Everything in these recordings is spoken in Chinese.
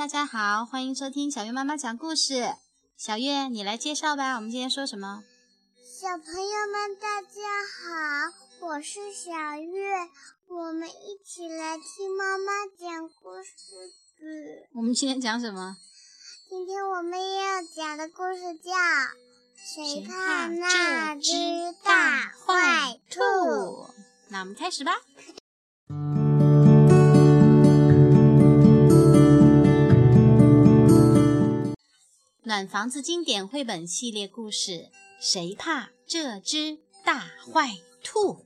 大家好，欢迎收听小月妈妈讲故事。小月，你来介绍吧。我们今天说什么？小朋友们，大家好，我是小月，我们一起来听妈妈讲故事。我们今天讲什么？今天我们要讲的故事叫《谁怕那只大坏兔》。那我们开始吧。暖房子经典绘本系列故事《谁怕这只大坏兔》？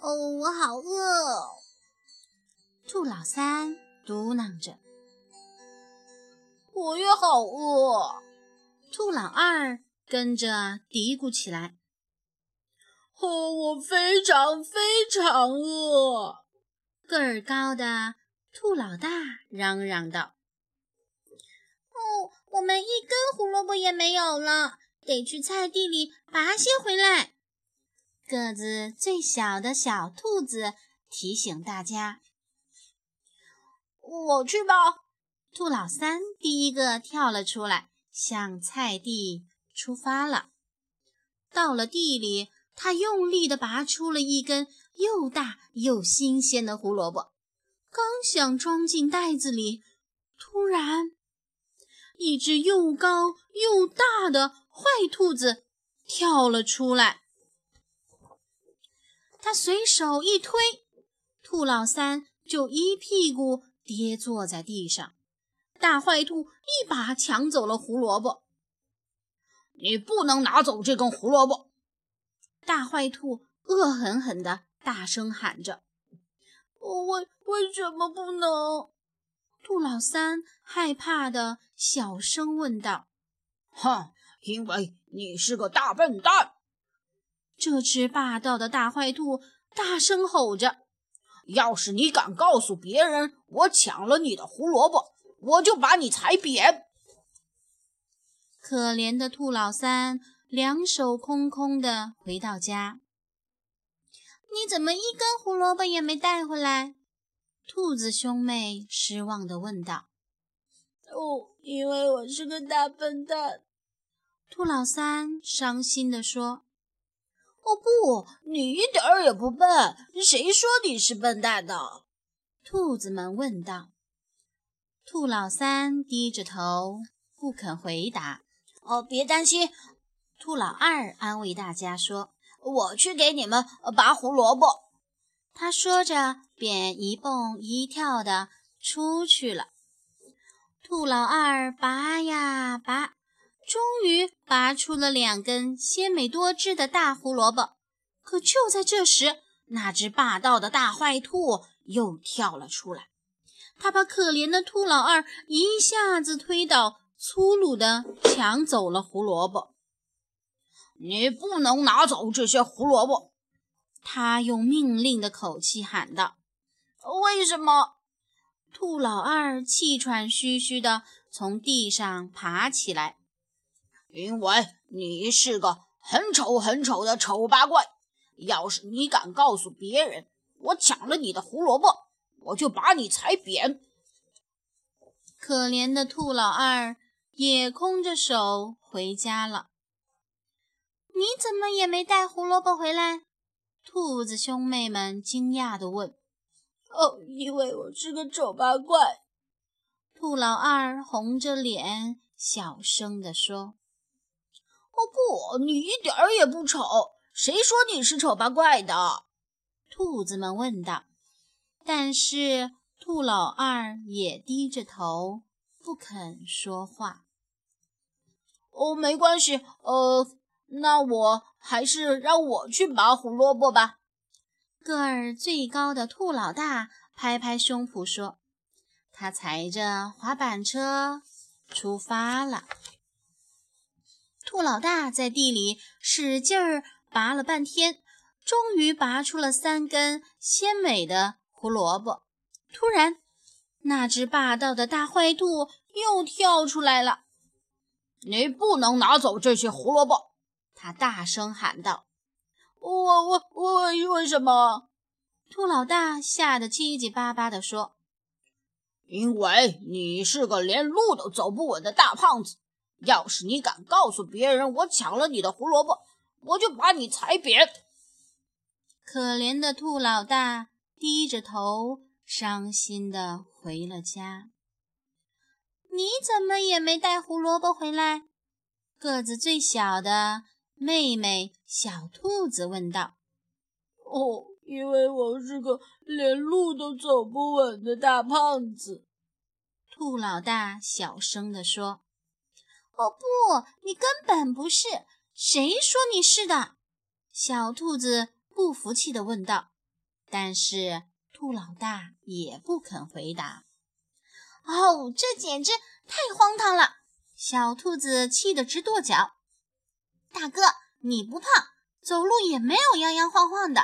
哦，我好饿！兔老三嘟囔着。我也好饿。兔老二跟着嘀咕起来。哦，我非常非常饿！个儿高的兔老大嚷嚷道：“哦，我们一根胡萝卜也没有了，得去菜地里拔些回来。”个子最小的小兔子提醒大家：“我去吧！”兔老三第一个跳了出来，向菜地出发了。到了地里。他用力地拔出了一根又大又新鲜的胡萝卜，刚想装进袋子里，突然，一只又高又大的坏兔子跳了出来。他随手一推，兔老三就一屁股跌坐在地上。大坏兔一把抢走了胡萝卜，“你不能拿走这根胡萝卜！”大坏兔恶狠狠地大声喊着：“为为什么不能？”兔老三害怕的小声问道：“哼，因为你是个大笨蛋！”这只霸道的大坏兔大声吼着：“要是你敢告诉别人我抢了你的胡萝卜，我就把你踩扁！”可怜的兔老三。两手空空的回到家，你怎么一根胡萝卜也没带回来？兔子兄妹失望地问道。“哦，因为我是个大笨蛋。”兔老三伤心地说。“哦不，你一点儿也不笨，谁说你是笨蛋的？”兔子们问道。兔老三低着头不肯回答。“哦，别担心。”兔老二安慰大家说：“我去给你们拔胡萝卜。”他说着，便一蹦一跳地出去了。兔老二拔呀拔，终于拔出了两根鲜美多汁的大胡萝卜。可就在这时，那只霸道的大坏兔又跳了出来，他把可怜的兔老二一下子推倒，粗鲁地抢走了胡萝卜。你不能拿走这些胡萝卜！他用命令的口气喊道。“为什么？”兔老二气喘吁吁地从地上爬起来。“因为你是个很丑很丑的丑八怪！要是你敢告诉别人我抢了你的胡萝卜，我就把你踩扁！”可怜的兔老二也空着手回家了。你怎么也没带胡萝卜回来？兔子兄妹们惊讶地问。“哦，因为我是个丑八怪。”兔老二红着脸小声地说。“哦不，你一点儿也不丑，谁说你是丑八怪的？”兔子们问道。但是兔老二也低着头不肯说话。“哦，没关系，呃。”那我还是让我去拔胡萝卜吧。个儿最高的兔老大拍拍胸脯说：“他踩着滑板车出发了。”兔老大在地里使劲儿拔了半天，终于拔出了三根鲜美的胡萝卜。突然，那只霸道的大坏兔又跳出来了：“你不能拿走这些胡萝卜！”他大声喊道：“我我我为什么？兔老大吓得结结巴巴地说：“因为你是个连路都走不稳的大胖子。要是你敢告诉别人我抢了你的胡萝卜，我就把你踩扁。”可怜的兔老大低着头，伤心地回了家。你怎么也没带胡萝卜回来？个子最小的妹妹小兔子问道。“哦。”因为我是个连路都走不稳的大胖子，兔老大小声地说：“哦不，你根本不是！谁说你是的？”小兔子不服气地问道。但是兔老大也不肯回答。哦，这简直太荒唐了！小兔子气得直跺脚。大哥，你不胖，走路也没有摇摇晃晃的。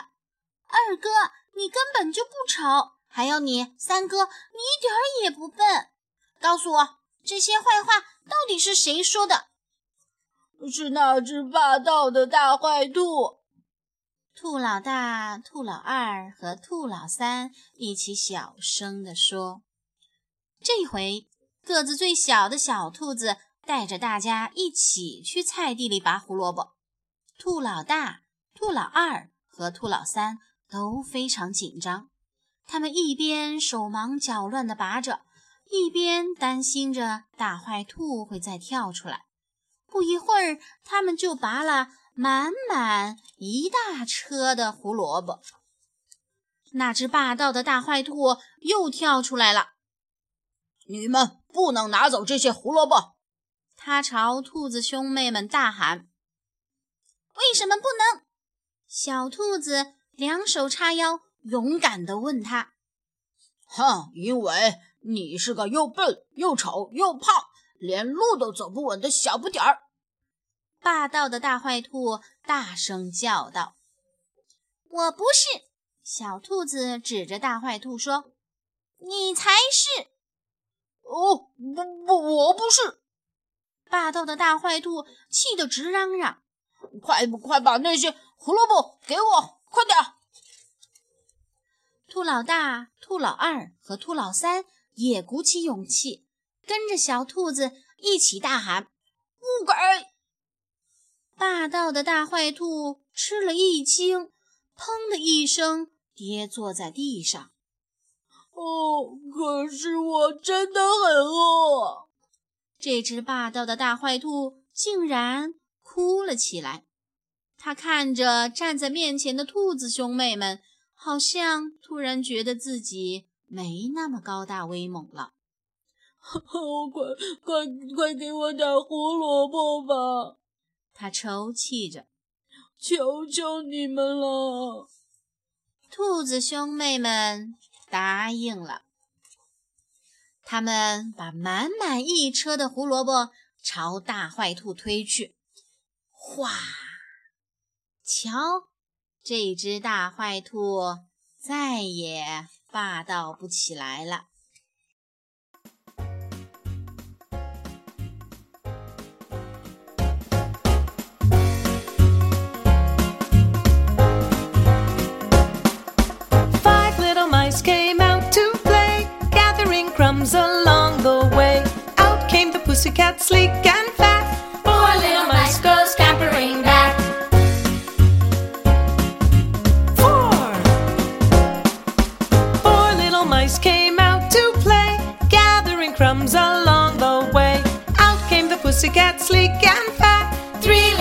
二哥，你根本就不丑，还有你三哥，你一点儿也不笨。告诉我，这些坏话到底是谁说的？是那只霸道的大坏兔。兔老大、兔老二和兔老三一起小声地说。这回，个子最小的小兔子带着大家一起去菜地里拔胡萝卜。兔老大、兔老二和兔老三。都非常紧张，他们一边手忙脚乱地拔着，一边担心着大坏兔会再跳出来。不一会儿，他们就拔了满满一大车的胡萝卜。那只霸道的大坏兔又跳出来了：“你们不能拿走这些胡萝卜！”他朝兔子兄妹们大喊：“为什么不能？”小兔子。两手叉腰，勇敢地问他：“哼，因为你是个又笨又丑又胖，连路都走不稳的小不点儿。”霸道的大坏兔大声叫道：“我不是！”小兔子指着大坏兔说：“你才是！”哦，不不，我不是！霸道的大坏兔气得直嚷嚷：“快快把那些胡萝卜给我！”快点！兔老大、兔老二和兔老三也鼓起勇气，跟着小兔子一起大喊：“不给！”霸道的大坏兔吃了一惊，砰的一声跌坐在地上。哦，可是我真的很饿。这只霸道的大坏兔竟然哭了起来。他看着站在面前的兔子兄妹们，好像突然觉得自己没那么高大威猛了。快快快给我点胡萝卜吧！他抽泣着，求求你们了。兔子兄妹们答应了。他们把满满一车的胡萝卜朝大坏兔推去，哗！瞧，这只大坏兔再也霸道不起来了。Crumbs along the way. Out came the pussycat, sleek and fat. Four little mice go scampering back. Four. Four little mice came out to play, Gathering crumbs along the way. Out came the pussycat, sleek and fat. Three